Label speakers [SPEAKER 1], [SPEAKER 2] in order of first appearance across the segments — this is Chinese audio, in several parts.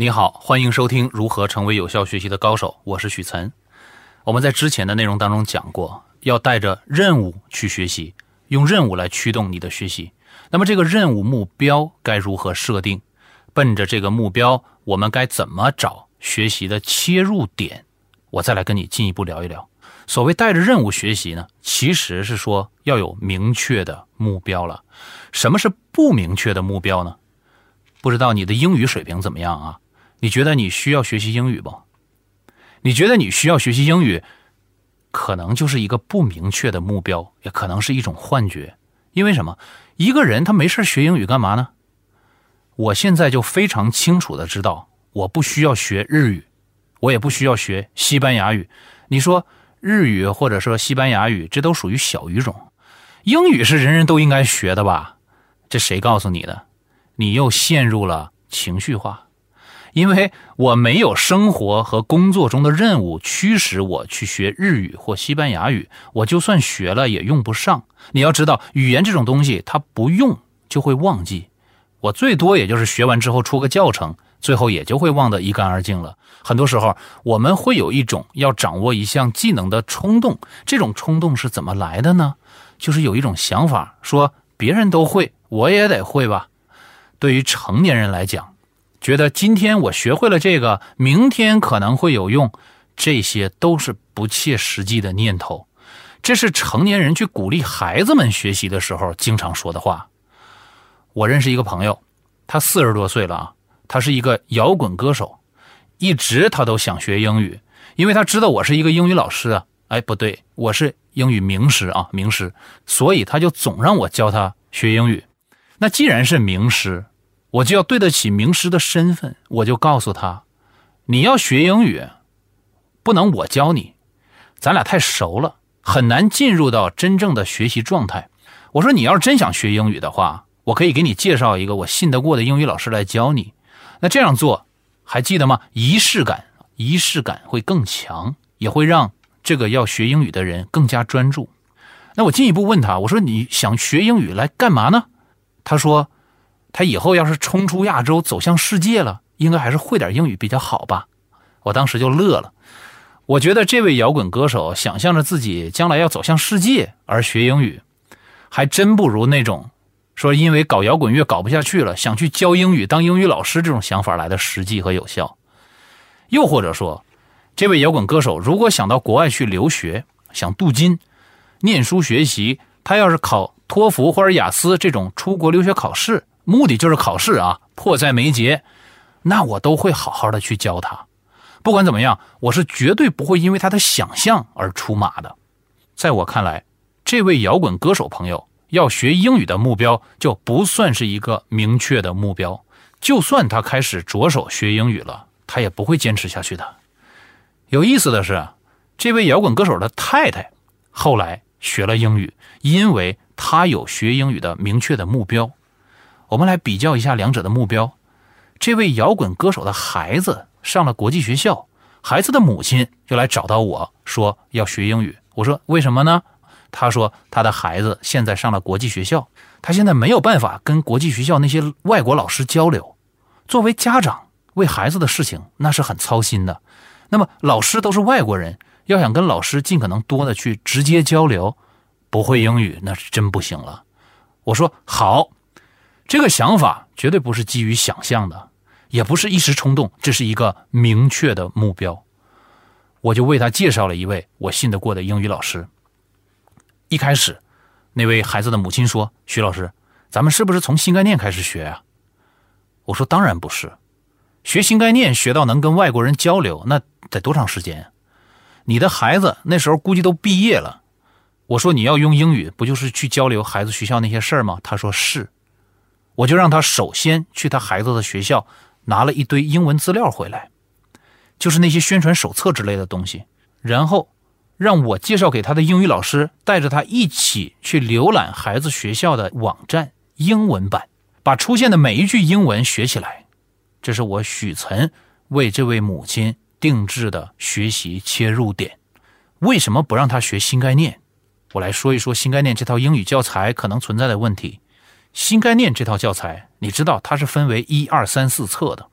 [SPEAKER 1] 你好，欢迎收听《如何成为有效学习的高手》，我是许岑。我们在之前的内容当中讲过，要带着任务去学习，用任务来驱动你的学习。那么这个任务目标该如何设定？奔着这个目标，我们该怎么找学习的切入点？我再来跟你进一步聊一聊。所谓带着任务学习呢，其实是说要有明确的目标了。什么是不明确的目标呢？不知道你的英语水平怎么样啊？你觉得你需要学习英语不？你觉得你需要学习英语，可能就是一个不明确的目标，也可能是一种幻觉。因为什么？一个人他没事学英语干嘛呢？我现在就非常清楚的知道，我不需要学日语，我也不需要学西班牙语。你说日语或者说西班牙语，这都属于小语种。英语是人人都应该学的吧？这谁告诉你的？你又陷入了情绪化。因为我没有生活和工作中的任务驱使我去学日语或西班牙语，我就算学了也用不上。你要知道，语言这种东西，它不用就会忘记。我最多也就是学完之后出个教程，最后也就会忘得一干二净了。很多时候，我们会有一种要掌握一项技能的冲动，这种冲动是怎么来的呢？就是有一种想法，说别人都会，我也得会吧。对于成年人来讲。觉得今天我学会了这个，明天可能会有用，这些都是不切实际的念头。这是成年人去鼓励孩子们学习的时候经常说的话。我认识一个朋友，他四十多岁了啊，他是一个摇滚歌手，一直他都想学英语，因为他知道我是一个英语老师啊。哎，不对，我是英语名师啊，名师，所以他就总让我教他学英语。那既然是名师，我就要对得起名师的身份，我就告诉他，你要学英语，不能我教你，咱俩太熟了，很难进入到真正的学习状态。我说，你要是真想学英语的话，我可以给你介绍一个我信得过的英语老师来教你。那这样做，还记得吗？仪式感，仪式感会更强，也会让这个要学英语的人更加专注。那我进一步问他，我说你想学英语来干嘛呢？他说。他以后要是冲出亚洲走向世界了，应该还是会点英语比较好吧？我当时就乐了。我觉得这位摇滚歌手想象着自己将来要走向世界而学英语，还真不如那种说因为搞摇滚乐搞不下去了，想去教英语当英语老师这种想法来的实际和有效。又或者说，这位摇滚歌手如果想到国外去留学，想镀金、念书学习，他要是考托福或者雅思这种出国留学考试。目的就是考试啊，迫在眉睫，那我都会好好的去教他。不管怎么样，我是绝对不会因为他的想象而出马的。在我看来，这位摇滚歌手朋友要学英语的目标就不算是一个明确的目标。就算他开始着手学英语了，他也不会坚持下去的。有意思的是，这位摇滚歌手的太太后来学了英语，因为他有学英语的明确的目标。我们来比较一下两者的目标。这位摇滚歌手的孩子上了国际学校，孩子的母亲就来找到我说要学英语。我说为什么呢？他说他的孩子现在上了国际学校，他现在没有办法跟国际学校那些外国老师交流。作为家长，为孩子的事情那是很操心的。那么老师都是外国人，要想跟老师尽可能多的去直接交流，不会英语那是真不行了。我说好。这个想法绝对不是基于想象的，也不是一时冲动，这是一个明确的目标。我就为他介绍了一位我信得过的英语老师。一开始，那位孩子的母亲说：“徐老师，咱们是不是从新概念开始学啊？”我说：“当然不是，学新概念学到能跟外国人交流，那得多长时间？你的孩子那时候估计都毕业了。”我说：“你要用英语，不就是去交流孩子学校那些事儿吗？”他说：“是。”我就让他首先去他孩子的学校拿了一堆英文资料回来，就是那些宣传手册之类的东西，然后让我介绍给他的英语老师带着他一起去浏览孩子学校的网站英文版，把出现的每一句英文学起来。这是我许岑为这位母亲定制的学习切入点。为什么不让他学新概念？我来说一说新概念这套英语教材可能存在的问题。新概念这套教材，你知道它是分为一二三四册的，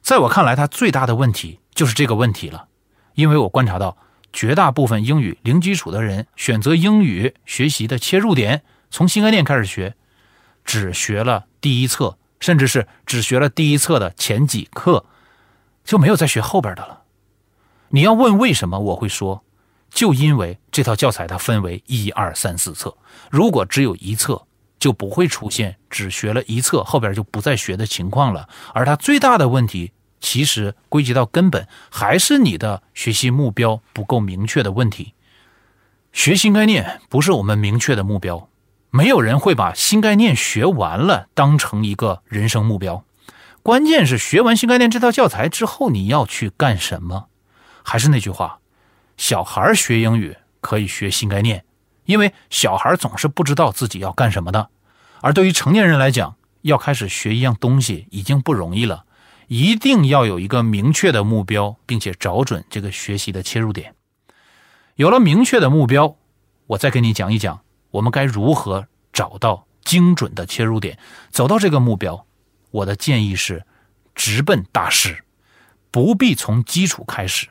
[SPEAKER 1] 在我看来，它最大的问题就是这个问题了，因为我观察到绝大部分英语零基础的人选择英语学习的切入点，从新概念开始学，只学了第一册，甚至是只学了第一册的前几课，就没有再学后边的了。你要问为什么，我会说，就因为这套教材它分为一二三四册，如果只有一册。就不会出现只学了一册后边就不再学的情况了。而它最大的问题，其实归结到根本还是你的学习目标不够明确的问题。学新概念不是我们明确的目标，没有人会把新概念学完了当成一个人生目标。关键是学完新概念这套教材之后，你要去干什么？还是那句话，小孩学英语可以学新概念。因为小孩总是不知道自己要干什么的，而对于成年人来讲，要开始学一样东西已经不容易了，一定要有一个明确的目标，并且找准这个学习的切入点。有了明确的目标，我再给你讲一讲我们该如何找到精准的切入点，走到这个目标。我的建议是，直奔大师，不必从基础开始。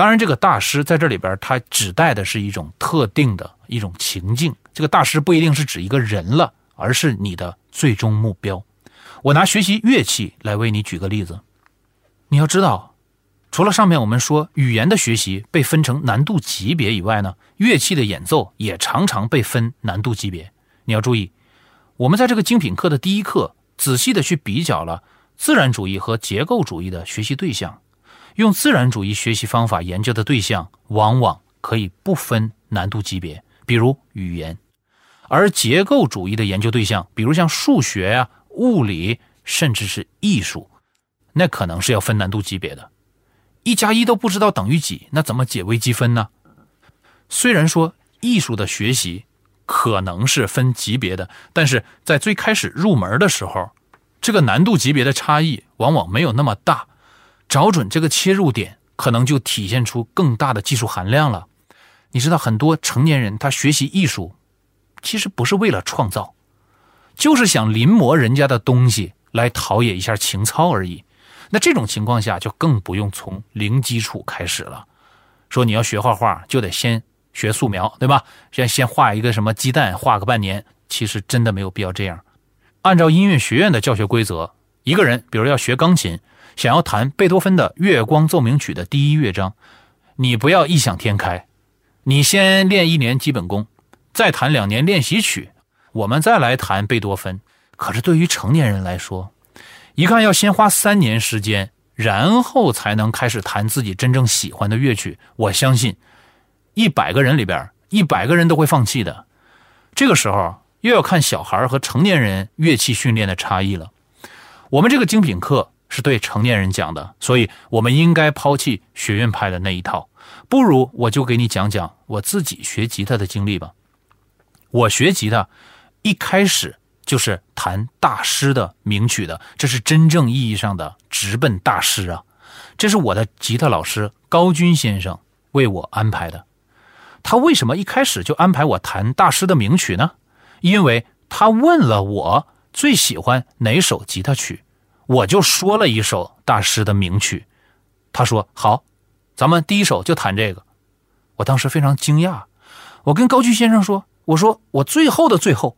[SPEAKER 1] 当然，这个大师在这里边，它指代的是一种特定的一种情境。这个大师不一定是指一个人了，而是你的最终目标。我拿学习乐器来为你举个例子。你要知道，除了上面我们说语言的学习被分成难度级别以外呢，乐器的演奏也常常被分难度级别。你要注意，我们在这个精品课的第一课仔细的去比较了自然主义和结构主义的学习对象。用自然主义学习方法研究的对象，往往可以不分难度级别，比如语言；而结构主义的研究对象，比如像数学呀、物理，甚至是艺术，那可能是要分难度级别的。一加一都不知道等于几，那怎么解微积分呢？虽然说艺术的学习可能是分级别的，但是在最开始入门的时候，这个难度级别的差异往往没有那么大。找准这个切入点，可能就体现出更大的技术含量了。你知道，很多成年人他学习艺术，其实不是为了创造，就是想临摹人家的东西来陶冶一下情操而已。那这种情况下，就更不用从零基础开始了。说你要学画画，就得先学素描，对吧？先先画一个什么鸡蛋，画个半年，其实真的没有必要这样。按照音乐学院的教学规则，一个人比如要学钢琴。想要弹贝多芬的《月光奏鸣曲》的第一乐章，你不要异想天开，你先练一年基本功，再弹两年练习曲，我们再来弹贝多芬。可是对于成年人来说，一看要先花三年时间，然后才能开始弹自己真正喜欢的乐曲，我相信一百个人里边一百个人都会放弃的。这个时候又要看小孩和成年人乐器训练的差异了。我们这个精品课。是对成年人讲的，所以我们应该抛弃学院派的那一套。不如我就给你讲讲我自己学吉他的经历吧。我学吉他一开始就是弹大师的名曲的，这是真正意义上的直奔大师啊！这是我的吉他老师高军先生为我安排的。他为什么一开始就安排我弹大师的名曲呢？因为他问了我最喜欢哪首吉他曲。我就说了一首大师的名曲，他说好，咱们第一首就弹这个。我当时非常惊讶，我跟高居先生说：“我说我最后的最后，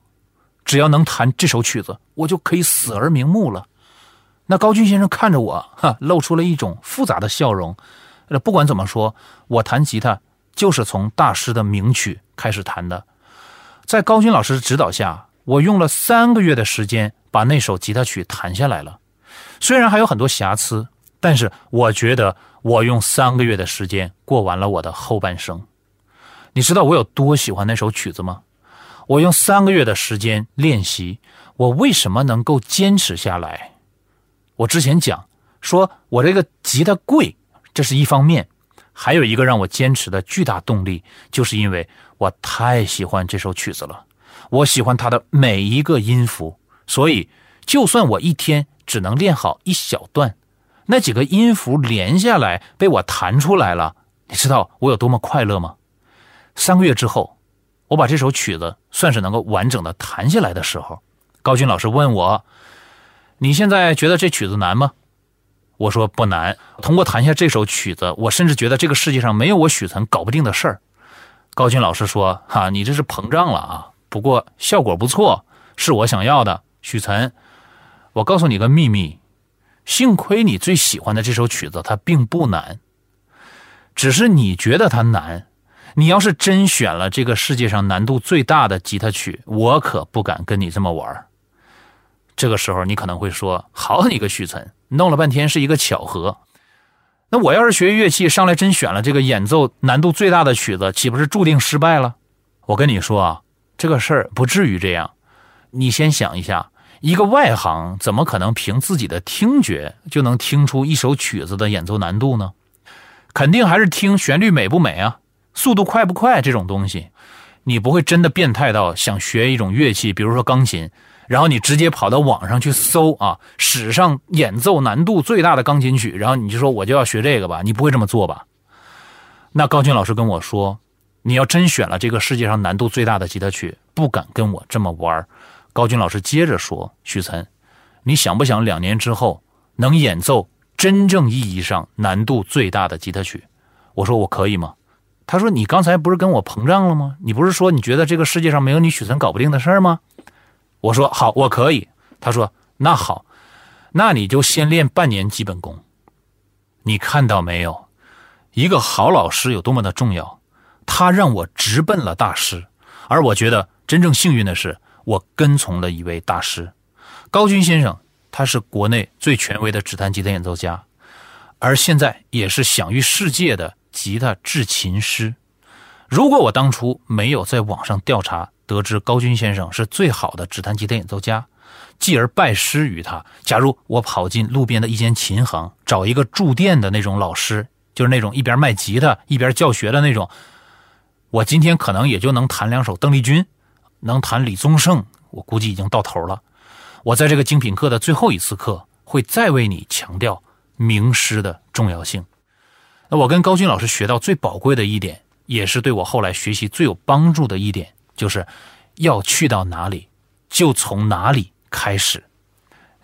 [SPEAKER 1] 只要能弹这首曲子，我就可以死而瞑目了。”那高军先生看着我，哈，露出了一种复杂的笑容。呃，不管怎么说，我弹吉他就是从大师的名曲开始弹的。在高军老师的指导下，我用了三个月的时间把那首吉他曲弹下来了。虽然还有很多瑕疵，但是我觉得我用三个月的时间过完了我的后半生。你知道我有多喜欢那首曲子吗？我用三个月的时间练习，我为什么能够坚持下来？我之前讲说我这个吉他贵，这是一方面，还有一个让我坚持的巨大动力，就是因为我太喜欢这首曲子了。我喜欢它的每一个音符，所以就算我一天。只能练好一小段，那几个音符连下来被我弹出来了。你知道我有多么快乐吗？三个月之后，我把这首曲子算是能够完整的弹下来的时候，高军老师问我：“你现在觉得这曲子难吗？”我说不难，通过弹下这首曲子，我甚至觉得这个世界上没有我许岑搞不定的事儿。高军老师说：“哈，你这是膨胀了啊！不过效果不错，是我想要的。许岑，我告诉你个秘密，幸亏你最喜欢的这首曲子它并不难，只是你觉得它难。你要是真选了这个世界上难度最大的吉他曲，我可不敢跟你这么玩。这个时候你可能会说：好你个许岑，弄了半天是一个巧合。”那我要是学乐器上来真选了这个演奏难度最大的曲子，岂不是注定失败了？我跟你说啊，这个事儿不至于这样。你先想一下，一个外行怎么可能凭自己的听觉就能听出一首曲子的演奏难度呢？肯定还是听旋律美不美啊，速度快不快这种东西。你不会真的变态到想学一种乐器，比如说钢琴。然后你直接跑到网上去搜啊，史上演奏难度最大的钢琴曲，然后你就说我就要学这个吧？你不会这么做吧？那高军老师跟我说，你要真选了这个世界上难度最大的吉他曲，不敢跟我这么玩。高军老师接着说：“许岑，你想不想两年之后能演奏真正意义上难度最大的吉他曲？”我说：“我可以吗？”他说：“你刚才不是跟我膨胀了吗？你不是说你觉得这个世界上没有你许岑搞不定的事儿吗？”我说好，我可以。他说那好，那你就先练半年基本功。你看到没有，一个好老师有多么的重要？他让我直奔了大师，而我觉得真正幸运的是，我跟从了一位大师，高军先生。他是国内最权威的指弹吉他演奏家，而现在也是享誉世界的吉他制琴师。如果我当初没有在网上调查，得知高军先生是最好的指弹吉他演奏家，继而拜师于他。假如我跑进路边的一间琴行，找一个驻店的那种老师，就是那种一边卖吉他一边教学的那种，我今天可能也就能弹两首邓丽君，能谈李宗盛，我估计已经到头了。我在这个精品课的最后一次课，会再为你强调名师的重要性。那我跟高军老师学到最宝贵的一点，也是对我后来学习最有帮助的一点。就是要去到哪里，就从哪里开始。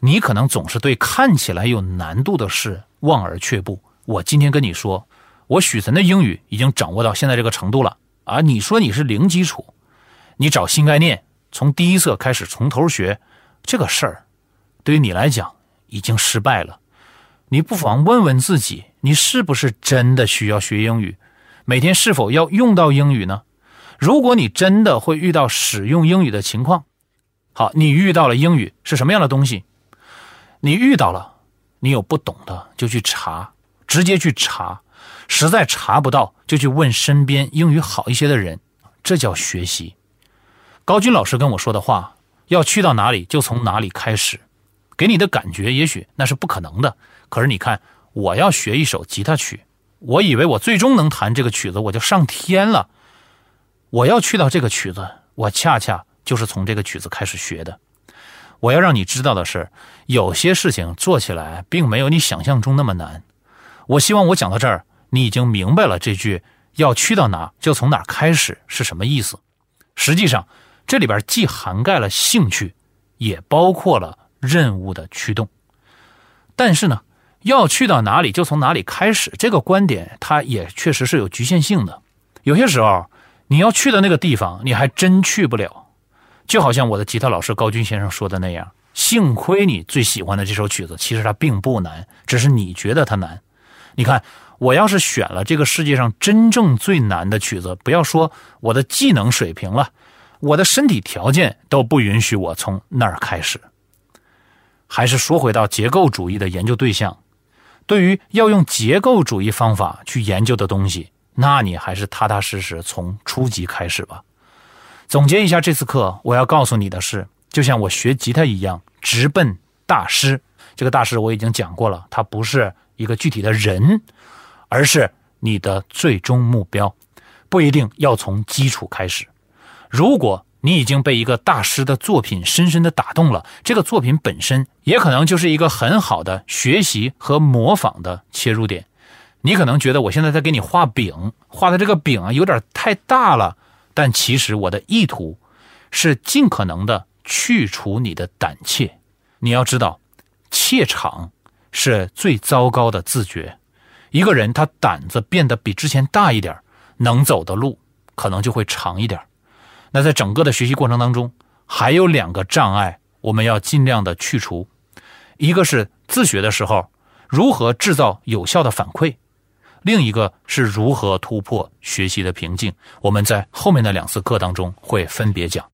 [SPEAKER 1] 你可能总是对看起来有难度的事望而却步。我今天跟你说，我许岑的英语已经掌握到现在这个程度了啊！你说你是零基础，你找新概念，从第一册开始从头学，这个事儿对于你来讲已经失败了。你不妨问问自己，你是不是真的需要学英语？每天是否要用到英语呢？如果你真的会遇到使用英语的情况，好，你遇到了英语是什么样的东西？你遇到了，你有不懂的就去查，直接去查，实在查不到就去问身边英语好一些的人，这叫学习。高军老师跟我说的话，要去到哪里就从哪里开始，给你的感觉也许那是不可能的，可是你看，我要学一首吉他曲，我以为我最终能弹这个曲子，我就上天了。我要去到这个曲子，我恰恰就是从这个曲子开始学的。我要让你知道的是，有些事情做起来并没有你想象中那么难。我希望我讲到这儿，你已经明白了这句“要去到哪就从哪开始”是什么意思。实际上，这里边既涵盖了兴趣，也包括了任务的驱动。但是呢，要去到哪里就从哪里开始这个观点，它也确实是有局限性的。有些时候。你要去的那个地方，你还真去不了。就好像我的吉他老师高军先生说的那样，幸亏你最喜欢的这首曲子，其实它并不难，只是你觉得它难。你看，我要是选了这个世界上真正最难的曲子，不要说我的技能水平了，我的身体条件都不允许我从那儿开始。还是说回到结构主义的研究对象，对于要用结构主义方法去研究的东西。那你还是踏踏实实从初级开始吧。总结一下这次课，我要告诉你的是，就像我学吉他一样，直奔大师。这个大师我已经讲过了，他不是一个具体的人，而是你的最终目标。不一定要从基础开始。如果你已经被一个大师的作品深深的打动了，这个作品本身也可能就是一个很好的学习和模仿的切入点。你可能觉得我现在在给你画饼，画的这个饼啊有点太大了，但其实我的意图是尽可能的去除你的胆怯。你要知道，怯场是最糟糕的自觉。一个人他胆子变得比之前大一点，能走的路可能就会长一点。那在整个的学习过程当中，还有两个障碍，我们要尽量的去除。一个是自学的时候如何制造有效的反馈，另一个是如何突破学习的瓶颈。我们在后面的两次课当中会分别讲。